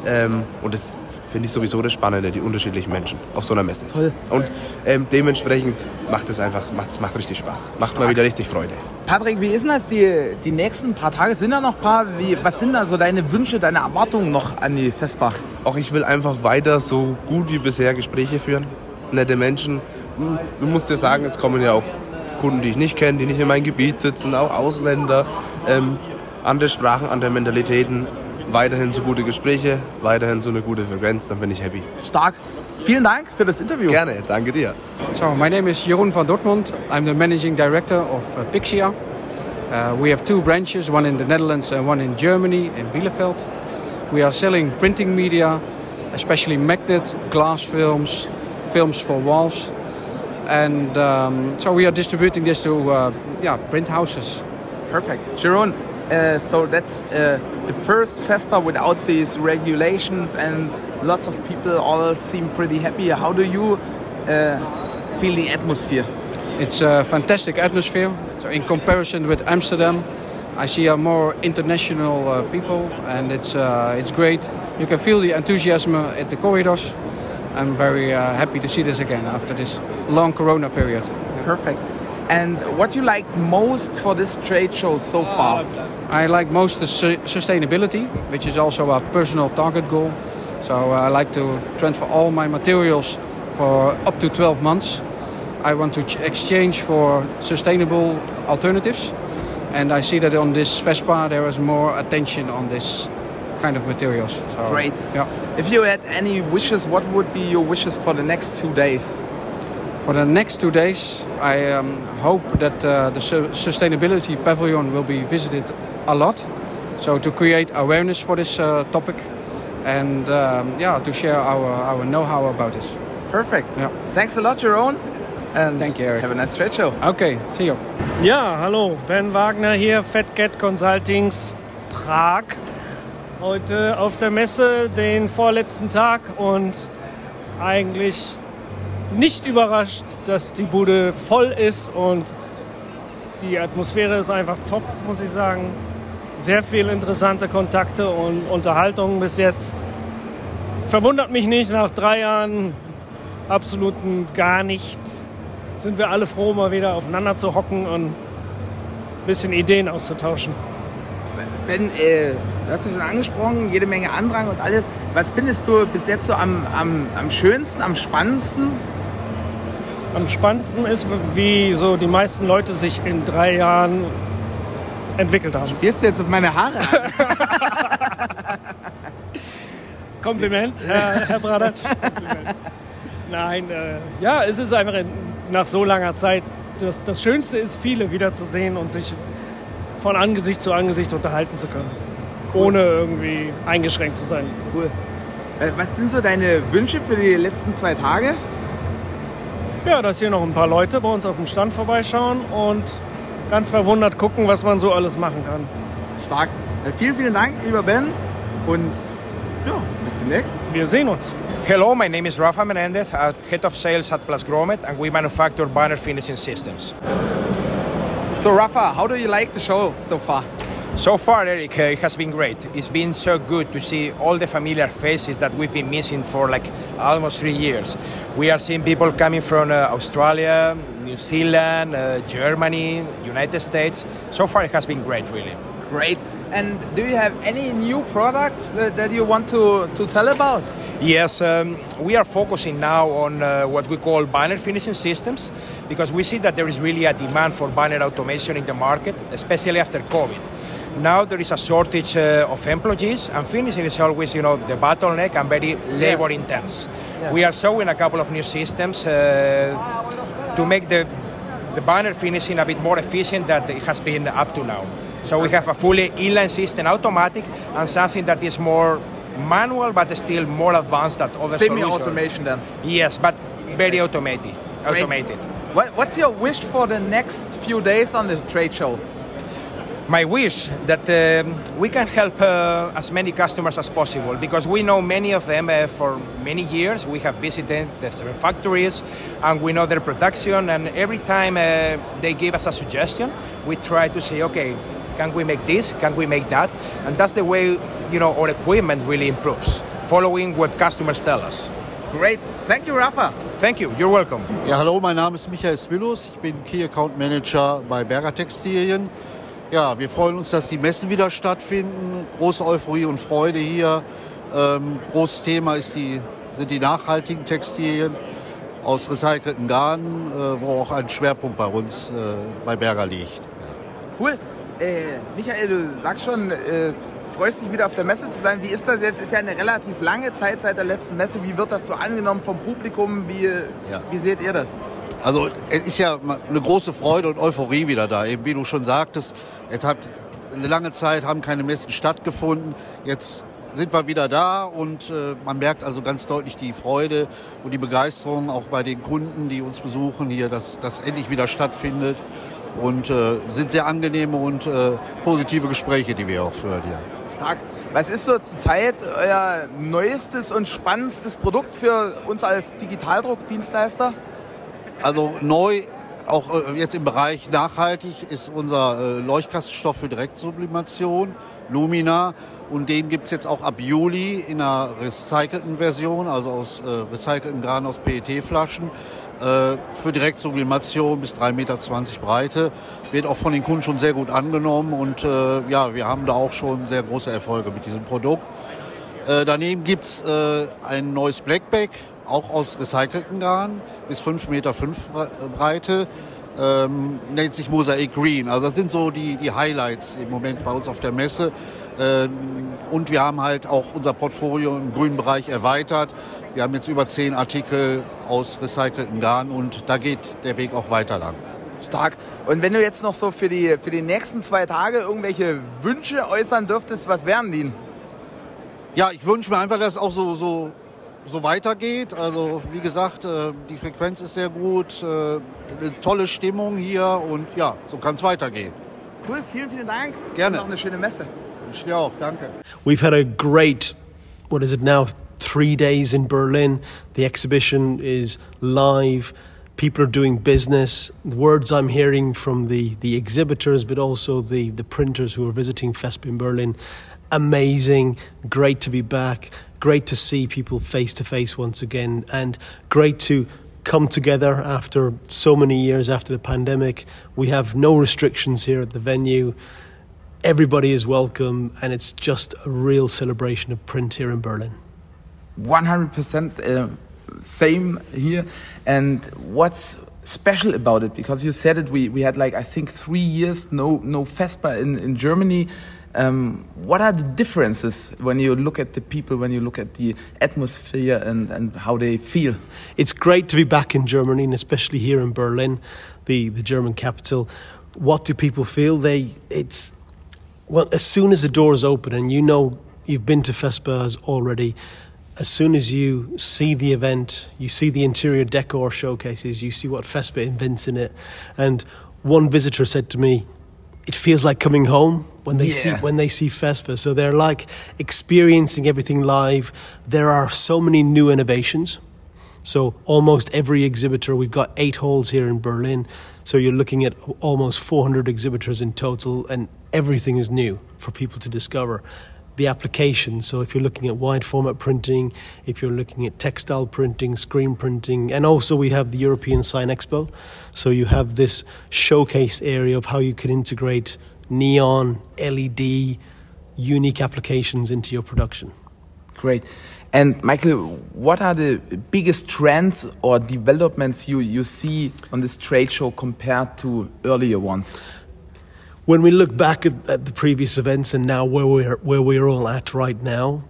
Speaker 15: Ähm, und das finde ich sowieso das Spannende, die unterschiedlichen Menschen auf so einer Messe.
Speaker 1: Toll.
Speaker 15: Und ähm, dementsprechend macht es einfach, macht, es macht richtig Spaß. Macht mal wieder richtig Freude.
Speaker 1: Patrick, wie ist denn das die, die nächsten paar Tage? Sind da noch ein paar? Wie, was sind da so deine Wünsche, deine Erwartungen noch an die Vespa?
Speaker 15: Auch ich will einfach weiter so gut wie bisher Gespräche führen. Nette Menschen. Hm, Du musst dir sagen, es kommen ja auch Kunden, die ich nicht kenne, die nicht in meinem Gebiet sitzen, auch Ausländer. Ähm, andere Sprachen, andere Mentalitäten. Weiterhin so gute Gespräche, weiterhin so eine gute Frequenz, dann bin ich happy.
Speaker 1: Stark. Vielen Dank für das Interview.
Speaker 15: Gerne, danke dir.
Speaker 16: So, my name is Jeroen van Dortmund. I'm the managing director of uh, Pixia. Uh, we have two branches, one in the Netherlands and one in Germany, in Bielefeld. We are selling printing media, especially magnet, glass films, films for walls. And um, so we are distributing this to uh, yeah, print houses.
Speaker 1: Perfect. Sharon, uh, so that's uh, the first Vespa without these regulations and lots of people all seem pretty happy. How do you uh, feel the atmosphere?
Speaker 16: It's a fantastic atmosphere. So in comparison with Amsterdam, I see a more international uh, people, and it's uh, it's great. You can feel the enthusiasm at the corridors. I'm very uh, happy to see this again after this long Corona period.
Speaker 1: Perfect. And what you like most for this trade show so far?
Speaker 16: I like most the su- sustainability, which is also a personal target goal. So uh, I like to transfer all my materials for up to 12 months. I want to ch- exchange for sustainable alternatives. And I see that on this Vespa there is more attention on this kind of materials. So,
Speaker 1: Great.
Speaker 16: Yeah.
Speaker 1: If you had any wishes, what would be your wishes for the next two days?
Speaker 16: For the next two days, I um, hope that uh, the su- sustainability pavilion will be visited a lot. So to create awareness for this uh, topic and um, yeah, to share our, our know-how about this.
Speaker 1: Perfect.
Speaker 16: Yeah.
Speaker 1: Thanks a lot, Jeroen. And
Speaker 16: Thank you, Eric.
Speaker 1: Have a nice trade show.
Speaker 16: Okay, see you.
Speaker 17: Ja, hallo, Ben Wagner hier, FatCat Consultings Prag. Heute auf der Messe den vorletzten Tag und eigentlich nicht überrascht, dass die Bude voll ist und die Atmosphäre ist einfach top, muss ich sagen. Sehr viele interessante Kontakte und Unterhaltungen bis jetzt. Verwundert mich nicht, nach drei Jahren absoluten gar nichts sind wir alle froh, mal wieder aufeinander zu hocken und ein bisschen Ideen auszutauschen.
Speaker 1: Ben, äh, du hast ja schon angesprochen, jede Menge Andrang und alles. Was findest du bis jetzt so am, am, am schönsten, am spannendsten?
Speaker 17: Am spannendsten ist, wie so die meisten Leute sich in drei Jahren entwickelt haben.
Speaker 1: Spielst du jetzt auf meine Haare?
Speaker 17: Kompliment, Herr, Herr Bradatsch. Kompliment. Nein, äh, ja, es ist einfach in, nach so langer Zeit, das, das Schönste ist, viele wiederzusehen und sich von Angesicht zu Angesicht unterhalten zu können. Ohne irgendwie eingeschränkt zu sein.
Speaker 1: Cool. Äh, Was sind so deine Wünsche für die letzten zwei Tage?
Speaker 17: Ja, dass hier noch ein paar Leute bei uns auf dem Stand vorbeischauen und ganz verwundert gucken, was man so alles machen kann.
Speaker 1: Stark. Äh, Vielen, vielen Dank, lieber Ben. Und ja, bis demnächst.
Speaker 17: Wir sehen uns.
Speaker 18: Hello, my name is Rafa Menendez, uh, head of sales at Plus Gromet, and we manufacture banner finishing systems.
Speaker 1: So, Rafa, how do you like the show so far?
Speaker 18: So far, Eric, uh, it has been great. It's been so good to see all the familiar faces that we've been missing for like almost three years. We are seeing people coming from uh, Australia, New Zealand, uh, Germany, United States. So far, it has been great, really.
Speaker 1: Great. And do you have any new products that, that you want to, to tell about?
Speaker 18: Yes, um, we are focusing now on uh, what we call banner finishing systems because we see that there is really a demand for banner automation in the market, especially after COVID. Now there is a shortage uh, of employees, and finishing is always, you know, the bottleneck and very labor intense.
Speaker 1: Yes.
Speaker 18: We are showing a couple of new systems uh, to make the the banner finishing a bit more efficient than it has been up to now. So we have a fully inline system, automatic, and something that is more manual, but still more advanced than other
Speaker 1: Semi-automation then.
Speaker 18: Yes, but very automated. Automated.
Speaker 1: What, what's your wish for the next few days on the trade show?
Speaker 18: My wish that um, we can help uh, as many customers as possible because we know many of them uh, for many years. We have visited their factories and we know their production. And every time uh, they give us a suggestion, we try to say, okay, can we make this? Can we make that? And that's the way you know our equipment really improves, following what customers tell us.
Speaker 1: Great. Thank you, Rafa.
Speaker 18: Thank you. You're welcome.
Speaker 19: Ja, hallo, mein Name ist Michael Smillus. Ich bin Key Account Manager bei Berger Textilien. Ja, wir freuen uns, dass die Messen wieder stattfinden. Große Euphorie und Freude hier. Ähm, großes Thema ist die, sind die nachhaltigen Textilien aus recycelten Garnen, äh, wo auch ein Schwerpunkt bei uns äh, bei Berger liegt.
Speaker 1: Cool. Äh, Michael, du sagst schon, äh, freust dich wieder auf der Messe zu sein. Wie ist das jetzt? Ist ja eine relativ lange Zeit seit der letzten Messe. Wie wird das so angenommen vom Publikum? Wie, wie seht ihr das?
Speaker 19: Also es ist ja eine große Freude und Euphorie wieder da. Eben wie du schon sagtest, es hat eine lange Zeit haben keine Messen stattgefunden. Jetzt sind wir wieder da und äh, man merkt also ganz deutlich die Freude und die Begeisterung auch bei den Kunden, die uns besuchen hier, dass das endlich wieder stattfindet. Und äh, sind sehr angenehme und äh, positive Gespräche, die wir auch führen hier.
Speaker 1: Stark. Was ist so zurzeit euer neuestes und spannendstes Produkt für uns als Digitaldruckdienstleister?
Speaker 19: Also neu, auch äh, jetzt im Bereich nachhaltig, ist unser äh, Leuchtkastenstoff für Direktsublimation, Lumina. Und den gibt's jetzt auch ab Juli in einer recycelten Version, also aus äh, recycelten Garn aus PET-Flaschen. Äh, für Direktsublimation bis 3,20 Meter Breite. Wird auch von den Kunden schon sehr gut angenommen und äh, ja, wir haben da auch schon sehr große Erfolge mit diesem Produkt. Äh, daneben gibt's äh, ein neues Blackback, auch aus recycelten Garn, bis 5,5 Meter Breite. Ähm, nennt sich Mosaic Green. Also das sind so die, die Highlights im Moment bei uns auf der Messe. Ähm, und wir haben halt auch unser Portfolio im grünen Bereich erweitert. Wir haben jetzt über zehn Artikel aus recycelten Garn und da geht der Weg auch weiter lang.
Speaker 1: Stark. Und wenn du jetzt noch so für die, für die nächsten zwei Tage irgendwelche Wünsche äußern dürftest, was wären die?
Speaker 19: Ja, ich wünsche mir einfach, dass auch so, so, so weitergeht. Also wie gesagt, äh, die Frequenz ist sehr gut, äh, eine tolle Stimmung hier und ja, so kann es weitergehen.
Speaker 1: Cool, vielen, vielen Dank.
Speaker 19: Gerne.
Speaker 1: Und noch eine schöne Messe.
Speaker 19: Ich dir auch, danke.
Speaker 3: We've had a great, what is it now, three days in Berlin. The exhibition is live. People are doing business. The words I'm hearing from the, the exhibitors, but also the, the printers who are visiting FESP in Berlin. Amazing. Great to be back. Great to see people face to face once again. And great to come together after so many years after the pandemic. We have no restrictions here at the venue. Everybody is welcome, and it's just a real celebration of print here in Berlin.
Speaker 1: 100% uh, same here. And what's special about it? Because you said it, we, we had like, I think, three years no, no FESPA in, in Germany. Um, what are the differences when you look at the people, when you look at the atmosphere and, and how they feel?
Speaker 3: It's great to be back in Germany, and especially here in Berlin, the, the German capital. What do people feel? They it's well, as soon as the doors open, and you know you've been to FESPAs already, as soon as you see the event, you see the interior decor showcases, you see what FESPA invents in it. And one visitor said to me, it feels like coming home when they see
Speaker 1: Yeah.
Speaker 3: when they see FESPA. So they're like experiencing everything live. There are so many new innovations. So almost every exhibitor, we've got eight halls here in Berlin. So you're looking at almost 400 exhibitors in total, and everything is new for people to discover. The application. So if you're looking at wide format printing, if you're looking at textile printing, screen printing, and also we have the European Sign Expo. So you have this showcase area of how you can integrate neon, LED, unique applications into your production.
Speaker 1: Great. And Michael, what are the biggest trends or developments you, you see on this trade show compared to earlier ones?
Speaker 3: When we look back at, at the previous events and now where we're where we're all at right now,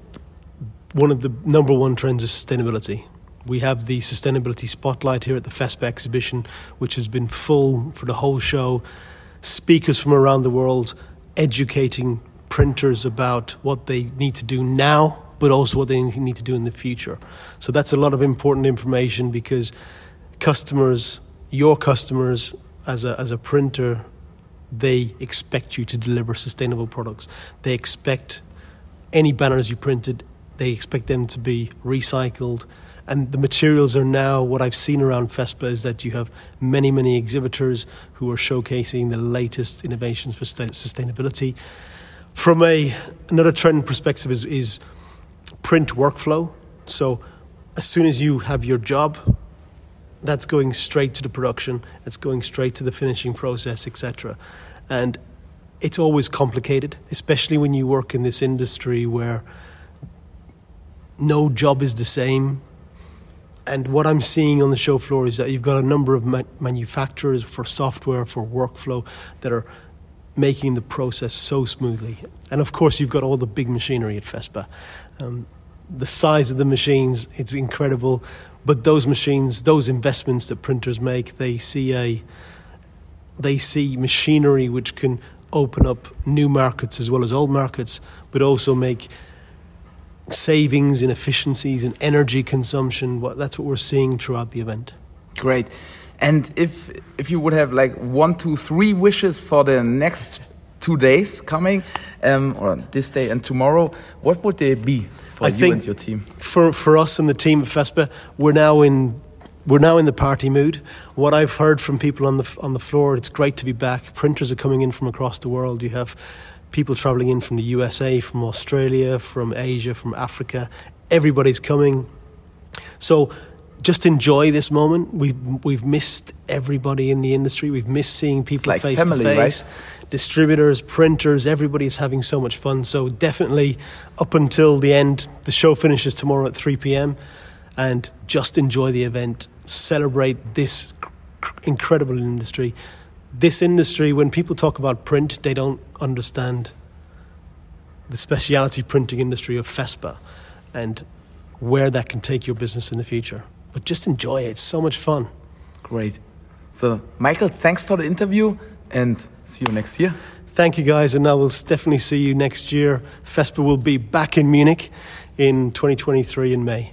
Speaker 3: one of the number one trends is sustainability. We have the sustainability spotlight here at the FESPA exhibition, which has been full for the whole show. Speakers from around the world educating printers about what they need to do now but also what they need to do in the future. So that's a lot of important information because customers, your customers, as a, as a printer, they expect you to deliver sustainable products. They expect any banners you printed, they expect them to be recycled. And the materials are now, what I've seen around FESPA is that you have many, many exhibitors who are showcasing the latest innovations for sustainability. From a, another trend perspective is, is print workflow. So as soon as you have your job, that's going straight to the production, it's going straight to the finishing process, etc. And it's always complicated, especially when you work in this industry where no job is the same. And what I'm seeing on the show floor is that you've got a number of ma- manufacturers for software, for workflow that are making the process so smoothly. And of course, you've got all the big machinery at FESPA. Um, the size of the machines, it's incredible. But those machines, those investments that printers make, they see a they see machinery which can open up new markets as well as old markets, but also make savings in efficiencies and energy consumption. That's what we're seeing throughout the event.
Speaker 1: Great. And if if you would have like one, two, three wishes for the next two days coming, um, or this day and tomorrow, what would they be for
Speaker 3: I
Speaker 1: you
Speaker 3: think
Speaker 1: and your team?
Speaker 3: For for us and the team at FESPA, we're now in we're now in the party mood. What I've heard from people on the on the floor, it's great to be back. Printers are coming in from across the world. You have people traveling in from the USA, from Australia, from Asia, from Africa. Everybody's coming. So just enjoy this moment. We've we've missed everybody in the industry. We've missed seeing people
Speaker 1: like
Speaker 3: face
Speaker 1: family,
Speaker 3: to face.
Speaker 1: right?
Speaker 3: Distributors, printers, everybody's having so much fun. So definitely up until the end, the show finishes tomorrow at 3 p.m. and just enjoy the event. Celebrate this incredible industry. This industry, when people talk about print, they don't understand the specialty printing industry of FESPA and where that can take your business in the future. But just enjoy it. It's so much fun.
Speaker 1: Great. So, Michael, thanks for the interview and see you next year.
Speaker 3: Thank you, guys, and I will definitely see you next year. FESPA will be back in Munich in 2023 in May.